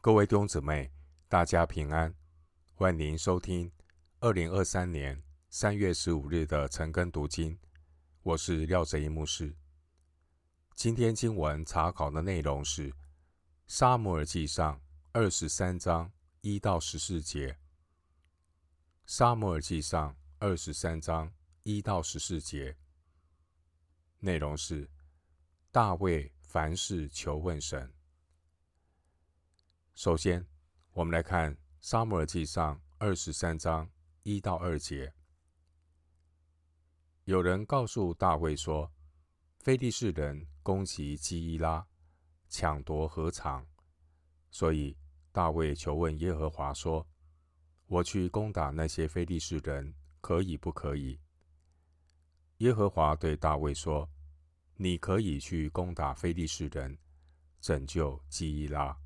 各位弟兄姊妹，大家平安，欢迎您收听二零二三年三月十五日的晨更读经。我是廖哲一牧师。今天经文查考的内容是《撒母耳记上》二十三章一到十四节，《撒母耳记上》二十三章一到十四节，内容是大卫凡事求问神。首先，我们来看《撒母耳记上》二十三章一到二节。有人告诉大卫说：“非利士人攻击基伊拉，抢夺禾场，所以大卫求问耶和华说：‘我去攻打那些非利士人，可以不可以？’耶和华对大卫说：‘你可以去攻打非利士人，拯救基伊拉。’”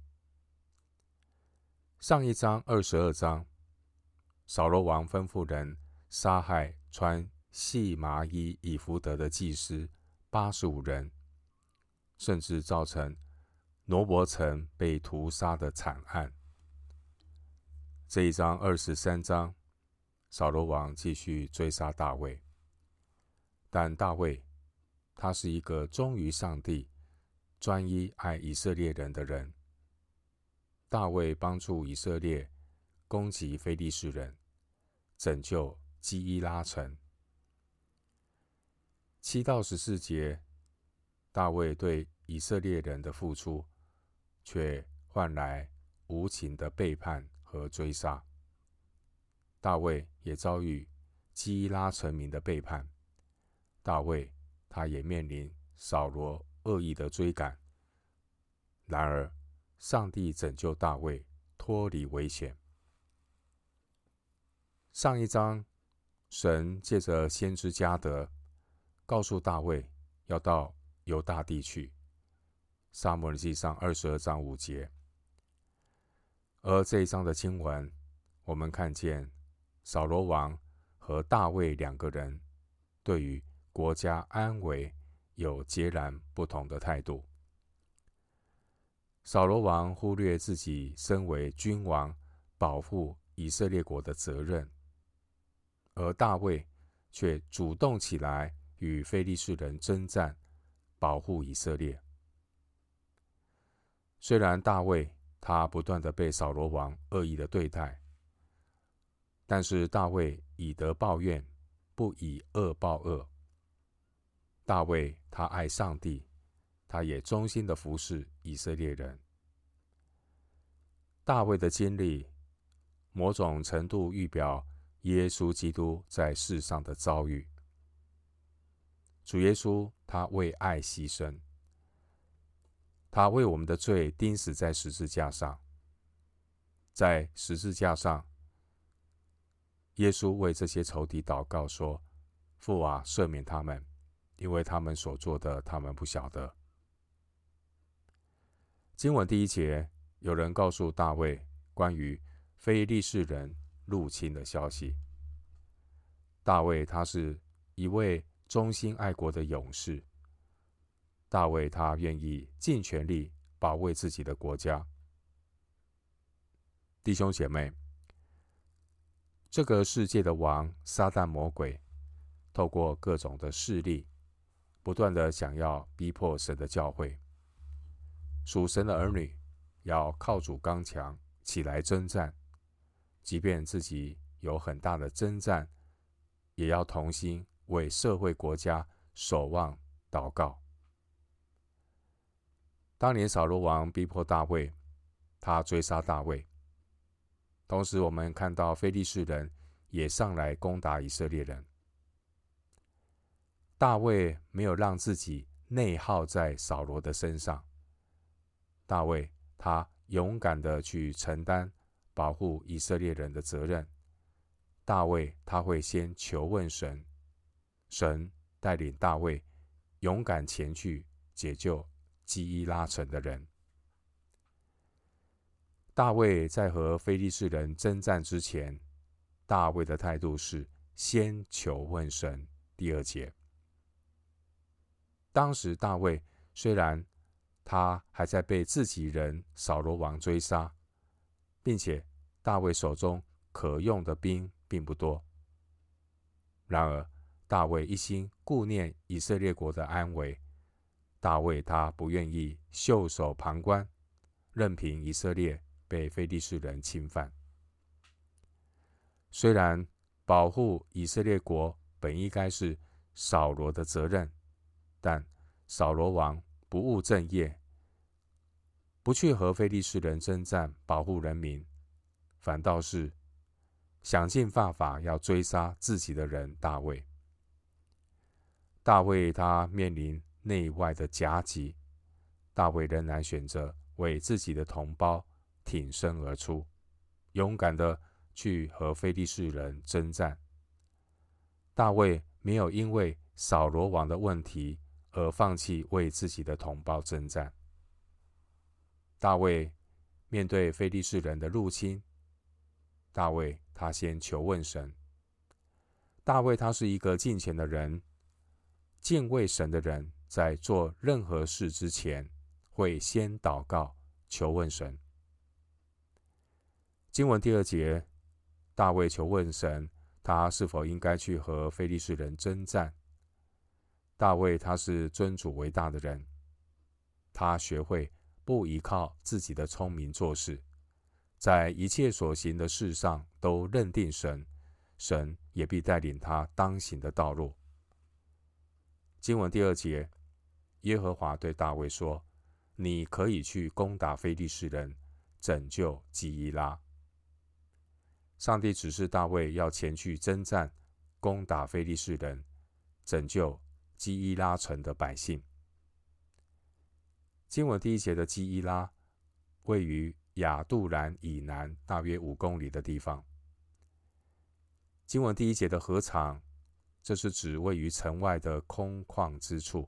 上一章二十二章，扫罗王吩咐人杀害穿细麻衣以弗得的祭司八十五人，甚至造成挪伯城被屠杀的惨案。这一章二十三章，扫罗王继续追杀大卫，但大卫他是一个忠于上帝、专一爱以色列人的人。大卫帮助以色列攻击非利士人，拯救基伊拉城。七到十四节，大卫对以色列人的付出，却换来无情的背叛和追杀。大卫也遭遇基伊拉臣民的背叛，大卫他也面临扫罗恶意的追赶。然而，上帝拯救大卫脱离危险。上一章，神借着先知迦得告诉大卫要到犹大地去。撒母耳记上二十二章五节。而这一章的经文，我们看见扫罗王和大卫两个人对于国家安危有截然不同的态度。扫罗王忽略自己身为君王保护以色列国的责任，而大卫却主动起来与非利士人征战，保护以色列。虽然大卫他不断的被扫罗王恶意的对待，但是大卫以德报怨，不以恶报恶。大卫他爱上帝。他也忠心的服侍以色列人。大卫的经历，某种程度预表耶稣基督在世上的遭遇。主耶稣他为爱牺牲，他为我们的罪钉死在十字架上。在十字架上，耶稣为这些仇敌祷告说：“父啊，赦免他们，因为他们所做的，他们不晓得。”经文第一节，有人告诉大卫关于非利士人入侵的消息。大卫他是一位忠心爱国的勇士。大卫他愿意尽全力保卫自己的国家。弟兄姐妹，这个世界的王撒旦魔鬼，透过各种的势力，不断的想要逼迫神的教会。属神的儿女要靠主刚强，起来征战，即便自己有很大的征战，也要同心为社会国家守望祷告。当年扫罗王逼迫大卫，他追杀大卫，同时我们看到非利士人也上来攻打以色列人。大卫没有让自己内耗在扫罗的身上。大卫他勇敢的去承担保护以色列人的责任。大卫他会先求问神，神带领大卫勇敢前去解救基伊拉城的人。大卫在和非利士人征战之前，大卫的态度是先求问神。第二节，当时大卫虽然他还在被自己人扫罗王追杀，并且大卫手中可用的兵并不多。然而，大卫一心顾念以色列国的安危，大卫他不愿意袖手旁观，任凭以色列被非利士人侵犯。虽然保护以色列国本应该是扫罗的责任，但扫罗王不务正业。不去和非利士人征战，保护人民，反倒是想尽办法要追杀自己的人大卫。大卫他面临内外的夹击，大卫仍然选择为自己的同胞挺身而出，勇敢的去和非利士人征战。大卫没有因为扫罗王的问题而放弃为自己的同胞征战。大卫面对非利士人的入侵，大卫他先求问神。大卫他是一个敬虔的人，敬畏神的人，在做任何事之前，会先祷告求问神。经文第二节，大卫求问神，他是否应该去和非利士人征战？大卫他是尊主为大的人，他学会。不依靠自己的聪明做事，在一切所行的事上都认定神，神也必带领他当行的道路。经文第二节，耶和华对大卫说：“你可以去攻打非利士人，拯救基伊拉。”上帝指示大卫要前去征战，攻打非利士人，拯救基伊拉城的百姓。经文第一节的基伊拉，位于亚杜兰以南大约五公里的地方。经文第一节的禾场，这是指位于城外的空旷之处，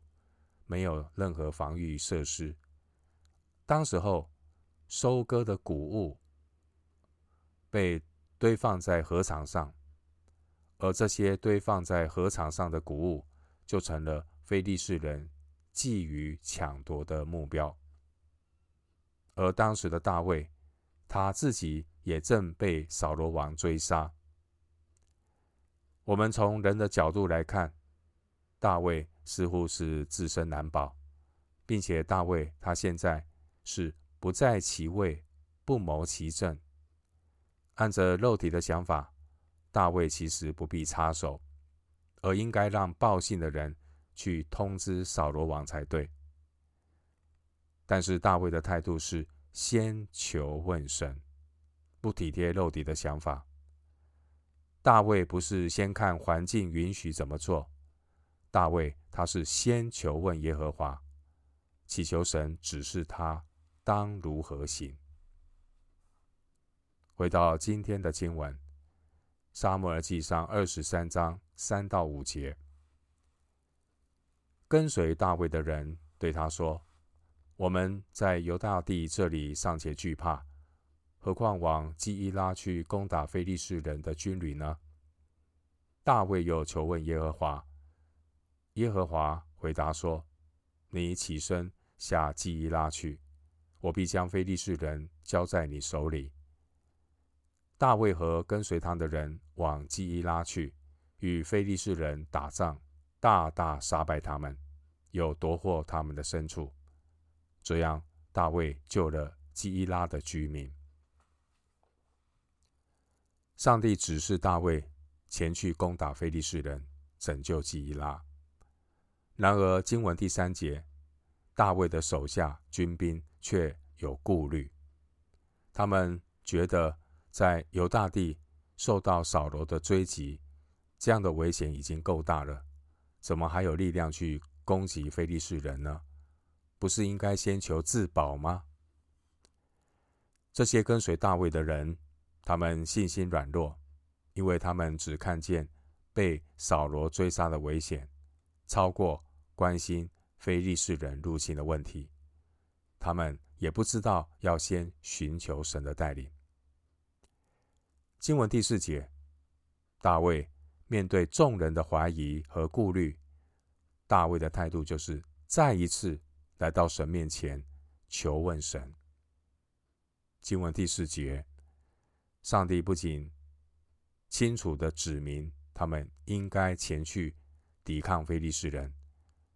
没有任何防御设施。当时候收割的谷物被堆放在禾场上，而这些堆放在禾场上的谷物，就成了非利士人。觊觎抢夺的目标，而当时的大卫，他自己也正被扫罗王追杀。我们从人的角度来看，大卫似乎是自身难保，并且大卫他现在是不在其位，不谋其政。按着肉体的想法，大卫其实不必插手，而应该让报信的人。去通知扫罗王才对，但是大卫的态度是先求问神，不体贴肉体的想法。大卫不是先看环境允许怎么做，大卫他是先求问耶和华，祈求神指示他当如何行。回到今天的经文，《撒母耳记上》二十三章三到五节。跟随大卫的人对他说：“我们在犹大地这里尚且惧怕，何况往基伊拉去攻打非利士人的军旅呢？”大卫又求问耶和华，耶和华回答说：“你起身下基伊拉去，我必将非利士人交在你手里。”大卫和跟随他的人往基伊拉去，与非利士人打仗，大大杀败他们。有夺获他们的牲畜，这样大卫救了基伊拉的居民。上帝指示大卫前去攻打非利士人，拯救基伊拉。然而经文第三节，大卫的手下军兵却有顾虑，他们觉得在犹大地受到扫罗的追击，这样的危险已经够大了，怎么还有力量去攻击非利士人呢？不是应该先求自保吗？这些跟随大卫的人，他们信心软弱，因为他们只看见被扫罗追杀的危险，超过关心非利士人入侵的问题。他们也不知道要先寻求神的带领。经文第四节，大卫面对众人的怀疑和顾虑。大卫的态度就是再一次来到神面前求问神。经文第四节，上帝不仅清楚地指明他们应该前去抵抗非利士人，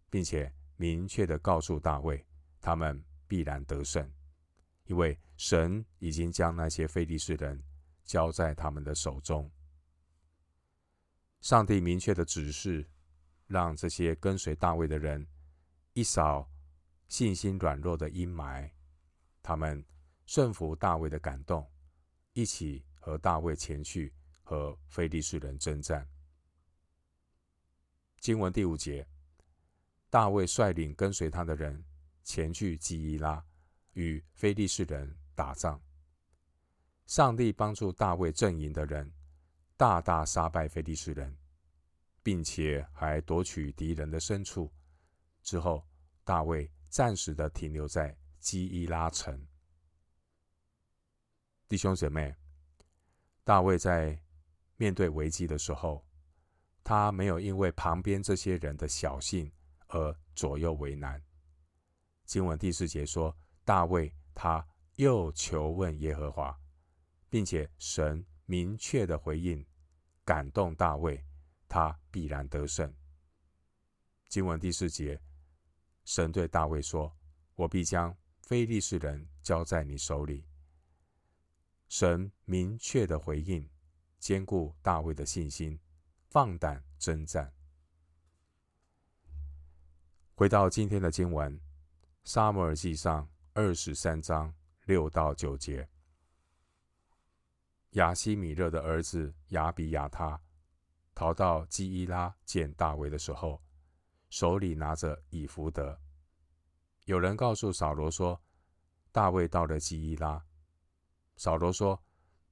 并且明确地告诉大卫，他们必然得胜，因为神已经将那些非利士人交在他们的手中。上帝明确的指示，让这些跟随大卫的人一扫信心软弱的阴霾，他们顺服大卫的感动，一起和大卫前去和非利士人征战。经文第五节，大卫率领跟随他的人前去基伊拉，与非利士人打仗。上帝帮助大卫阵营的人。大大杀败非利士人，并且还夺取敌人的牲畜。之后，大卫暂时的停留在基伊拉城。弟兄姐妹，大卫在面对危机的时候，他没有因为旁边这些人的小信而左右为难。经文第四节说，大卫他又求问耶和华，并且神明确的回应。感动大卫，他必然得胜。经文第四节，神对大卫说：“我必将非利士人交在你手里。”神明确的回应，坚固大卫的信心，放胆征战。回到今天的经文，《撒母耳记上》二十三章六到九节。亚希米勒的儿子亚比亚他逃到基伊拉见大卫的时候，手里拿着以弗得。有人告诉扫罗说，大卫到了基伊拉。扫罗说，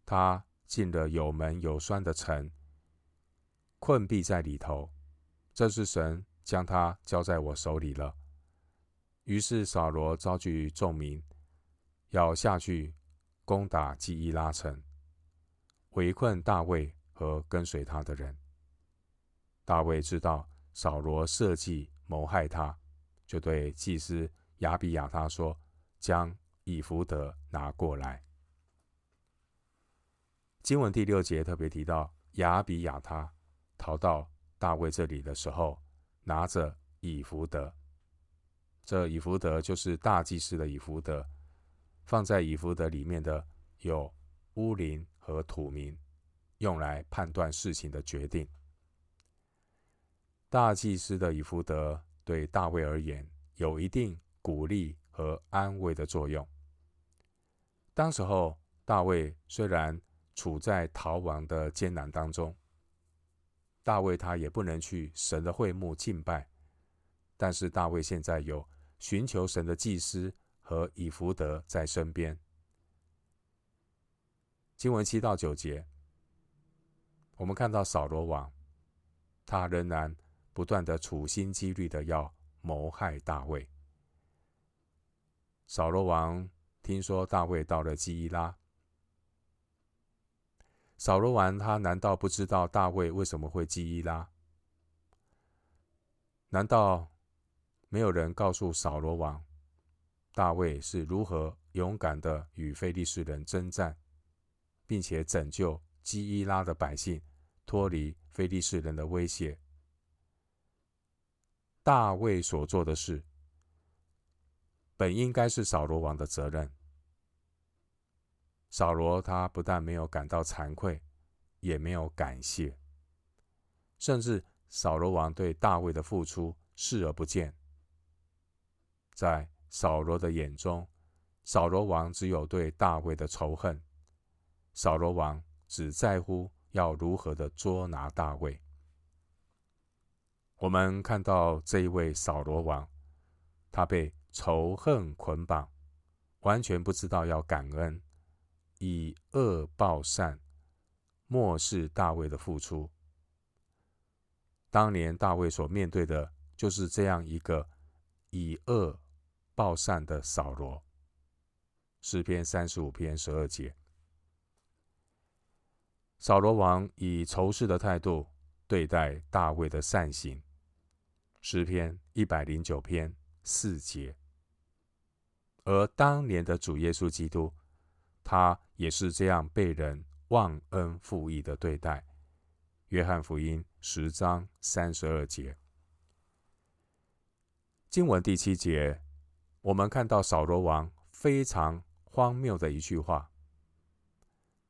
他进了有门有栓的城，困毙在里头。这是神将他交在我手里了。于是扫罗召集众民，要下去攻打基伊拉城。围困大卫和跟随他的人。大卫知道扫罗设计谋害他，就对祭司亚比亚他说：“将以弗得拿过来。”经文第六节特别提到亚比亚他逃到大卫这里的时候，拿着以弗得。这以弗得就是大祭司的以弗得，放在以弗得里面的有乌灵和土民，用来判断事情的决定。大祭司的以弗得对大卫而言有一定鼓励和安慰的作用。当时候，大卫虽然处在逃亡的艰难当中，大卫他也不能去神的会幕敬拜，但是大卫现在有寻求神的祭司和以弗得在身边。经文七到九节，我们看到扫罗王，他仍然不断的处心积虑的要谋害大卫。扫罗王听说大卫到了基伊拉，扫罗王他难道不知道大卫为什么会基伊拉？难道没有人告诉扫罗王，大卫是如何勇敢的与非利士人征战？并且拯救基伊拉的百姓脱离非利士人的威胁。大卫所做的事，本应该是扫罗王的责任。扫罗他不但没有感到惭愧，也没有感谢，甚至扫罗王对大卫的付出视而不见。在扫罗的眼中，扫罗王只有对大卫的仇恨。扫罗王只在乎要如何的捉拿大卫。我们看到这一位扫罗王，他被仇恨捆绑，完全不知道要感恩，以恶报善，漠视大卫的付出。当年大卫所面对的就是这样一个以恶报善的扫罗。诗篇三十五篇十二节。扫罗王以仇视的态度对待大卫的善行，诗篇一百零九篇四节。而当年的主耶稣基督，他也是这样被人忘恩负义的对待。约翰福音十章三十二节。经文第七节，我们看到扫罗王非常荒谬的一句话。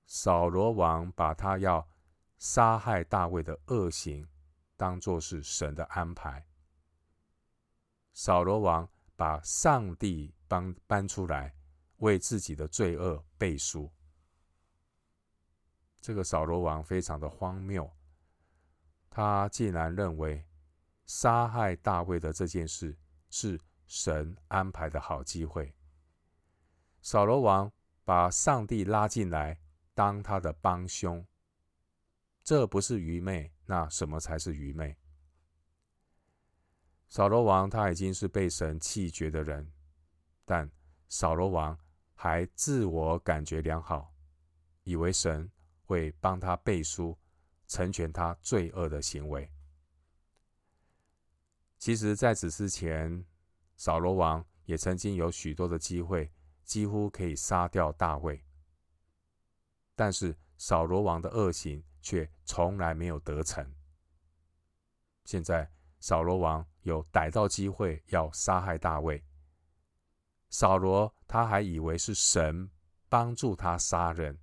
扫罗王把他要杀害大卫的恶行当作是神的安排。扫罗王把上帝搬搬出来，为自己的罪恶背书。这个扫罗王非常的荒谬，他竟然认为杀害大卫的这件事。是神安排的好机会。扫罗王把上帝拉进来当他的帮凶，这不是愚昧，那什么才是愚昧？扫罗王他已经是被神弃绝的人，但扫罗王还自我感觉良好，以为神会帮他背书，成全他罪恶的行为。其实，在此之前，扫罗王也曾经有许多的机会，几乎可以杀掉大卫。但是，扫罗王的恶行却从来没有得逞。现在，扫罗王有逮到机会要杀害大卫，扫罗他还以为是神帮助他杀人，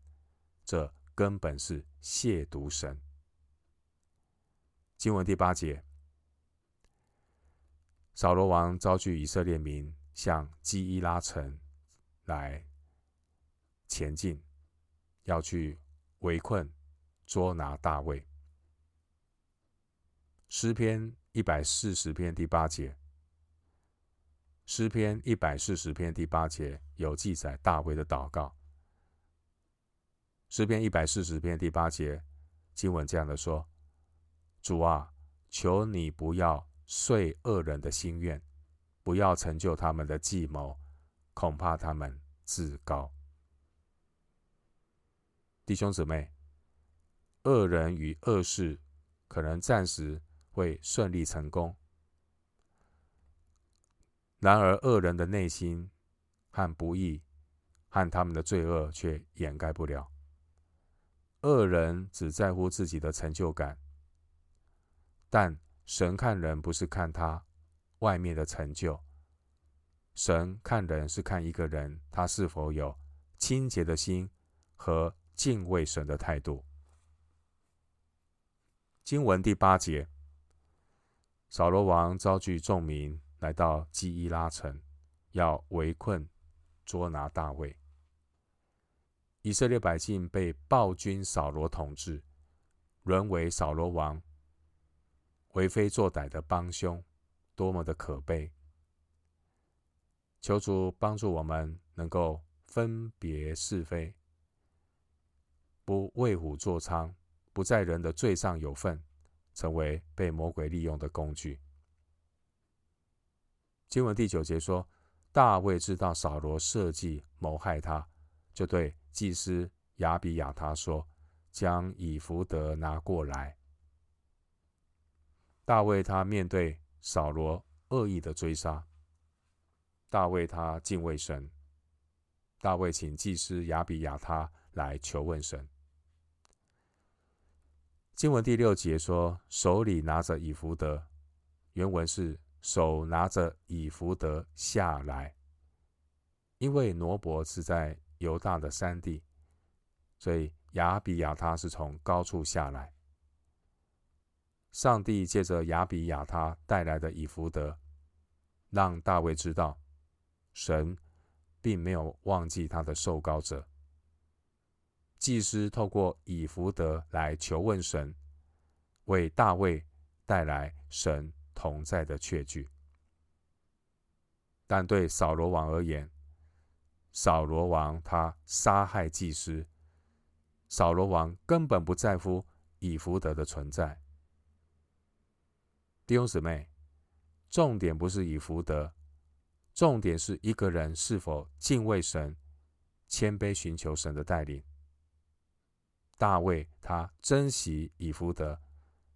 这根本是亵渎神。经文第八节。扫罗王召集以色列民向基伊拉城来前进，要去围困、捉拿大卫。诗篇一百四十篇第八节，诗篇一百四十篇第八节有记载大卫的祷告。诗篇一百四十篇第八节经文这样的说：“主啊，求你不要。”遂恶人的心愿，不要成就他们的计谋，恐怕他们自高。弟兄姊妹，恶人与恶事可能暂时会顺利成功，然而恶人的内心和不义和他们的罪恶却掩盖不了。恶人只在乎自己的成就感，但神看人不是看他外面的成就，神看人是看一个人他是否有清洁的心和敬畏神的态度。经文第八节，扫罗王召聚众民来到基伊拉城，要围困捉拿大卫。以色列百姓被暴君扫罗统治，沦为扫罗王。为非作歹的帮凶，多么的可悲！求主帮助我们，能够分别是非，不为虎作伥，不在人的罪上有份，成为被魔鬼利用的工具。经文第九节说：大卫知道扫罗设计谋害他，就对祭司亚比亚他说：“将以弗得拿过来。”大卫他面对扫罗恶意的追杀，大卫他敬畏神。大卫请祭司亚比亚他来求问神。经文第六节说，手里拿着以弗德，原文是手拿着以弗德下来，因为挪伯是在犹大的山地，所以亚比亚他是从高处下来。上帝借着亚比亚他带来的以弗德，让大卫知道，神并没有忘记他的受膏者。祭司透过以福德来求问神，为大卫带来神同在的确据。但对扫罗王而言，扫罗王他杀害祭司，扫罗王根本不在乎以福德的存在。弟兄姊妹，重点不是以福德，重点是一个人是否敬畏神、谦卑寻求神的带领。大卫他珍惜以弗得，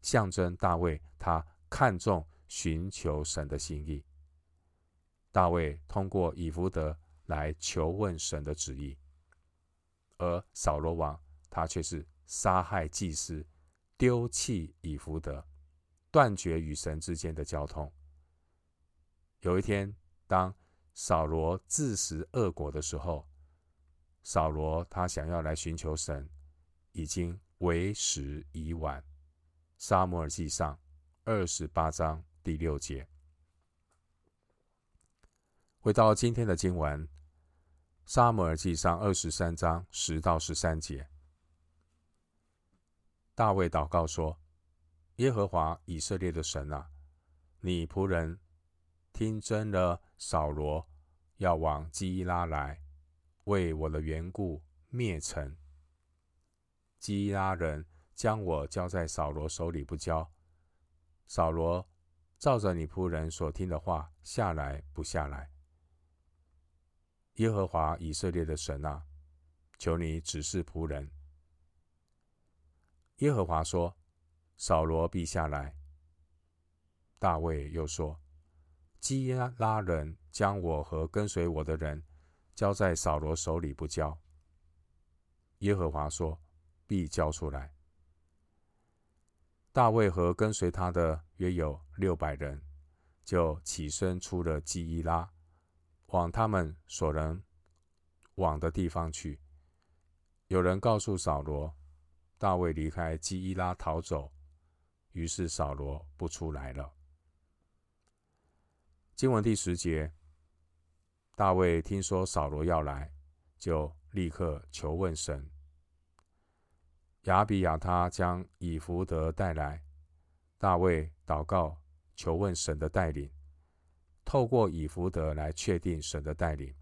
象征大卫他看重寻求神的心意。大卫通过以弗得来求问神的旨意，而扫罗王他却是杀害祭司，丢弃以弗得，断绝与神之间的交通。有一天，当扫罗自食恶果的时候，扫罗他想要来寻求神，已经为时已晚。撒母耳记上二十八章第六节。回到今天的经文，撒母耳记上二十三章十到十三节。大卫祷告说：“耶和华以色列的神啊，你仆人听真了，扫罗要往基伊拉来，为我的缘故灭城。基拉人将我交在扫罗手里不交，扫罗照着你仆人所听的话下来不下来。耶和华以色列的神啊，求你指示仆人。”耶和华说：“扫罗必下来。”大卫又说：“基拉人将我和跟随我的人交在扫罗手里不交。”耶和华说：“必交出来。”大卫和跟随他的约有六百人，就起身出了基伊拉，往他们所能往的地方去。有人告诉扫罗。大卫离开基伊拉逃走，于是扫罗不出来了。经文第十节，大卫听说扫罗要来，就立刻求问神。亚比亚他将以弗得带来，大卫祷告求问神的带领，透过以弗得来确定神的带领。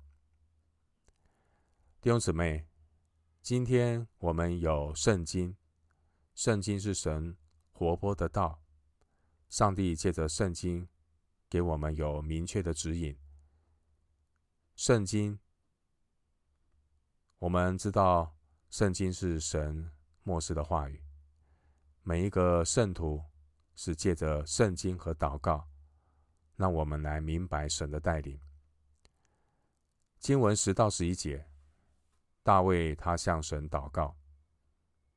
弟兄姊妹。今天我们有圣经，圣经是神活泼的道。上帝借着圣经给我们有明确的指引。圣经，我们知道圣经是神默示的话语。每一个圣徒是借着圣经和祷告，让我们来明白神的带领。经文十到十一节。大卫他向神祷告。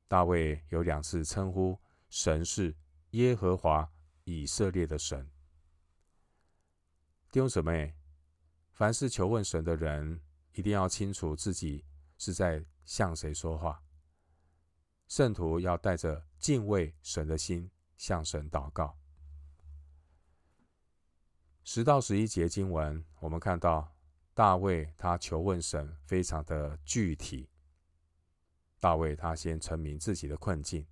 大卫有两次称呼神是耶和华以色列的神。弟兄姊妹，凡是求问神的人，一定要清楚自己是在向谁说话。圣徒要带着敬畏神的心向神祷告。十到十一节经文，我们看到。大卫他求问神，非常的具体。大卫他先陈明自己的困境。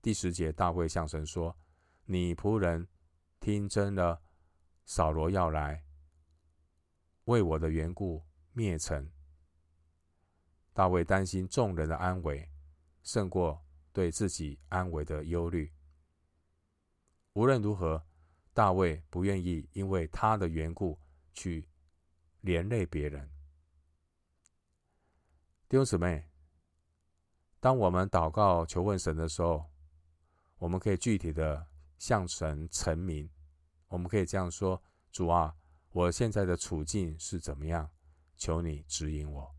第十节，大卫向神说：“你仆人听真了，扫罗要来，为我的缘故灭城。”大卫担心众人的安危，胜过对自己安危的忧虑。无论如何，大卫不愿意因为他的缘故去。连累别人，弟兄姊妹，当我们祷告求问神的时候，我们可以具体的向神陈明。我们可以这样说：“主啊，我现在的处境是怎么样？求你指引我。”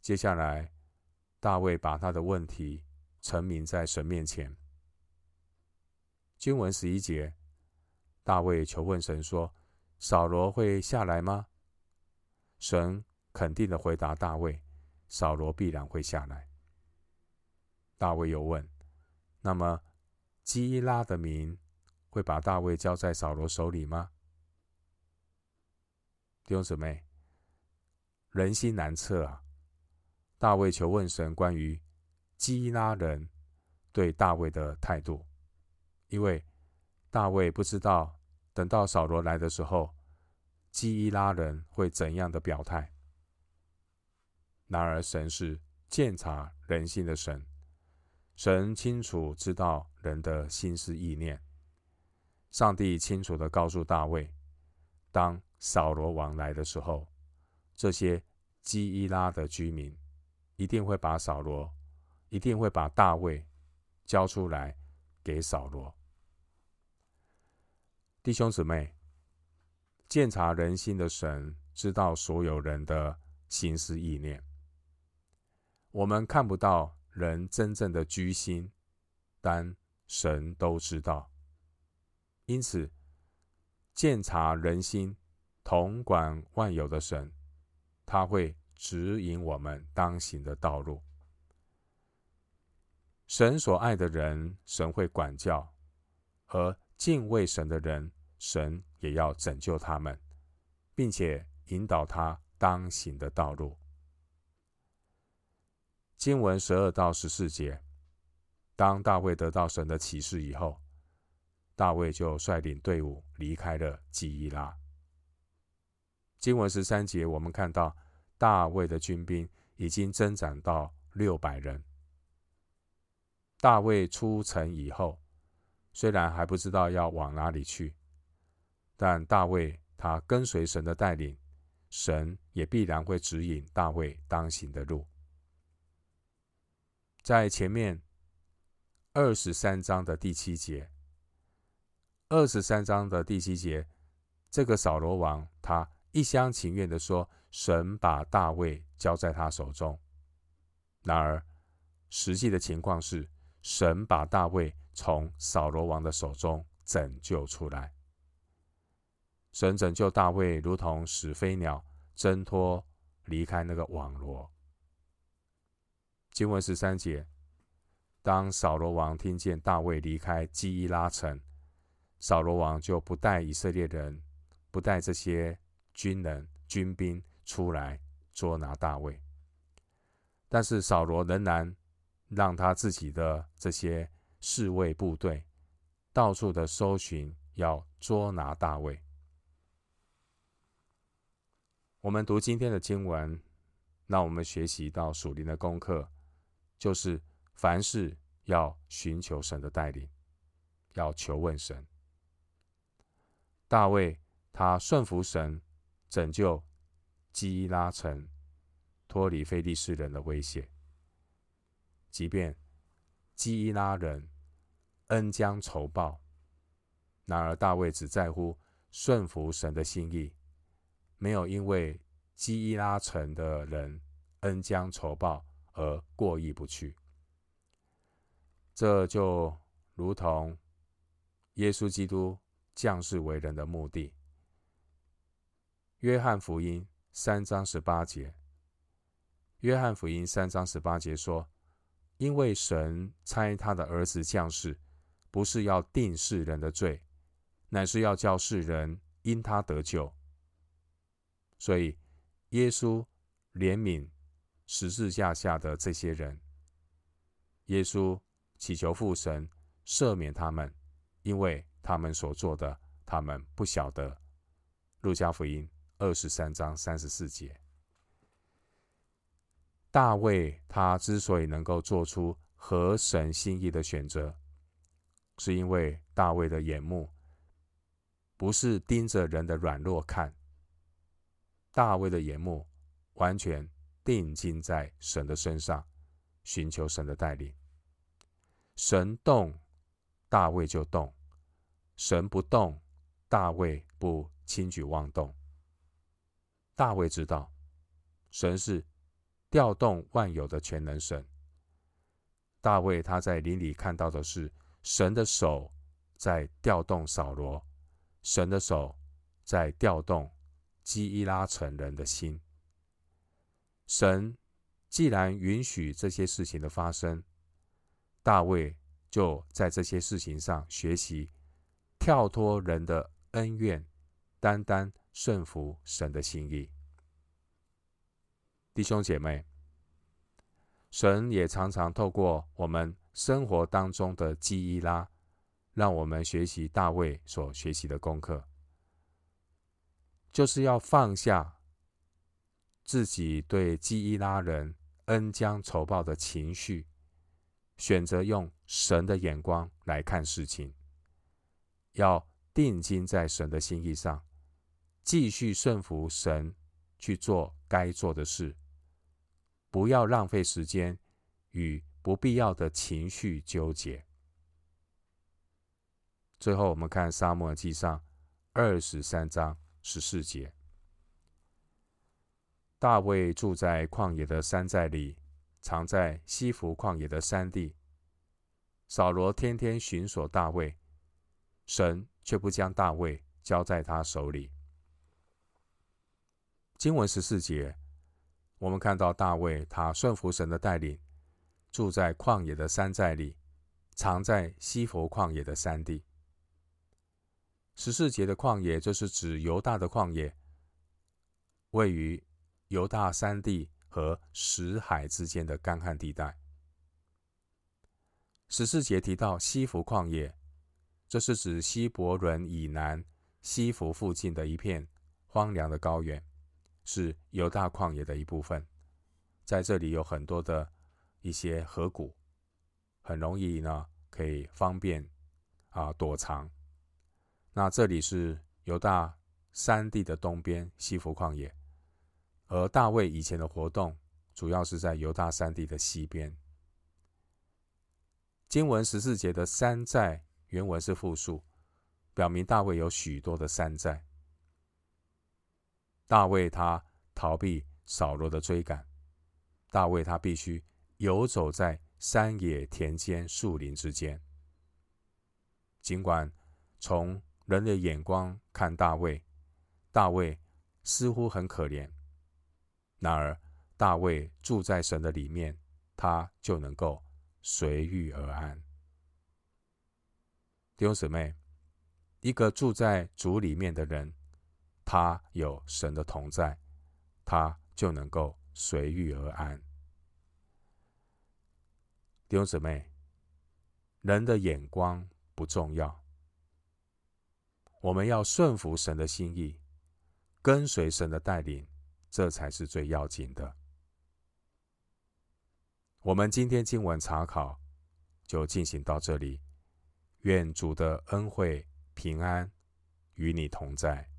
接下来，大卫把他的问题陈明在神面前。经文十一节，大卫求问神说。扫罗会下来吗？神肯定的回答大卫：“扫罗必然会下来。”大卫又问：“那么基拉的民会把大卫交在扫罗手里吗？”弟兄姊妹，人心难测啊！大卫求问神关于基伊拉人对大卫的态度，因为大卫不知道。等到扫罗来的时候，基伊拉人会怎样的表态？然而，神是鉴察人心的神，神清楚知道人的心思意念。上帝清楚地告诉大卫，当扫罗王来的时候，这些基伊拉的居民一定会把扫罗，一定会把大卫交出来给扫罗。弟兄姊妹，鉴察人心的神知道所有人的心思意念。我们看不到人真正的居心，但神都知道。因此，鉴察人心、统管万有的神，他会指引我们当行的道路。神所爱的人，神会管教；而敬畏神的人，神也要拯救他们，并且引导他当行的道路。经文十二到十四节，当大卫得到神的启示以后，大卫就率领队伍离开了基伊拉。经文十三节，我们看到大卫的军兵已经增长到六百人。大卫出城以后，虽然还不知道要往哪里去，但大卫他跟随神的带领，神也必然会指引大卫当行的路。在前面二十三章的第七节，二十三章的第七节，这个扫罗王他一厢情愿的说，神把大卫交在他手中。然而，实际的情况是。神把大卫从扫罗王的手中拯救出来。神拯救大卫，如同使飞鸟挣脱离开那个网罗。经文十三节，当扫罗王听见大卫离开基伊拉城，扫罗王就不带以色列人，不带这些军人、军兵出来捉拿大卫。但是扫罗仍然。让他自己的这些侍卫部队到处的搜寻，要捉拿大卫。我们读今天的经文，让我们学习到属灵的功课，就是凡事要寻求神的带领，要求问神。大卫他顺服神，拯救基伊拉城，脱离非利士人的威胁。即便基伊拉人恩将仇报，然而大卫只在乎顺服神的心意，没有因为基伊拉城的人恩将仇报而过意不去。这就如同耶稣基督降世为人的目的。约翰福音三章十八节，约翰福音三章十八节说。因为神差他的儿子降世，不是要定世人的罪，乃是要叫世人因他得救。所以，耶稣怜悯十字架下的这些人，耶稣祈求父神赦免他们，因为他们所做的，他们不晓得。路加福音二十三章三十四节。大卫他之所以能够做出合神心意的选择，是因为大卫的眼目不是盯着人的软弱看，大卫的眼目完全定睛在神的身上，寻求神的带领。神动，大卫就动；神不动，大卫不轻举妄动。大卫知道，神是。调动万有的全能神，大卫他在林里看到的是神的手在调动扫罗，神的手在调动基伊拉城人的心。神既然允许这些事情的发生，大卫就在这些事情上学习跳脱人的恩怨，单单顺服神的心意。弟兄姐妹，神也常常透过我们生活当中的基伊拉，让我们学习大卫所学习的功课，就是要放下自己对基伊拉人恩将仇报的情绪，选择用神的眼光来看事情，要定睛在神的心意上，继续顺服神去做该做的事。不要浪费时间与不必要的情绪纠结。最后，我们看《撒母耳记上》二十三章十四节：大卫住在旷野的山寨里，藏在西弗旷野的山地。扫罗天天寻索大卫，神却不将大卫交在他手里。经文十四节，我们看到大卫他顺服神的带领，住在旷野的山寨里，藏在西弗旷野的山地。十四节的旷野就是指犹大的旷野，位于犹大山地和死海之间的干旱地带。十四节提到西弗旷野，这是指希伯伦以南西弗附近的一片荒凉的高原，是犹大旷野的一部分。在这里有很多的一些河谷，很容易呢可以方便啊躲藏。那这里是犹大山地的东边西弗旷野，而大卫以前的活动主要是在犹大山地的西边。经文十四节的山寨原文是复数，表明大卫有许多的山寨。大卫他逃避扫罗的追赶，大卫他必须游走在山野田间树林之间。尽管从人的眼光看大卫，大卫似乎很可怜，然而大卫住在神的里面，他就能够。随遇而安，弟兄姊妹，一个住在主里面的人，他有神的同在，他就能够随遇而安。弟兄姊妹，人的眼光不重要，我们要顺服神的心意，跟随神的带领，这才是最要紧的。我们今天经文查考就进行到这里，愿主的恩惠平安与你同在。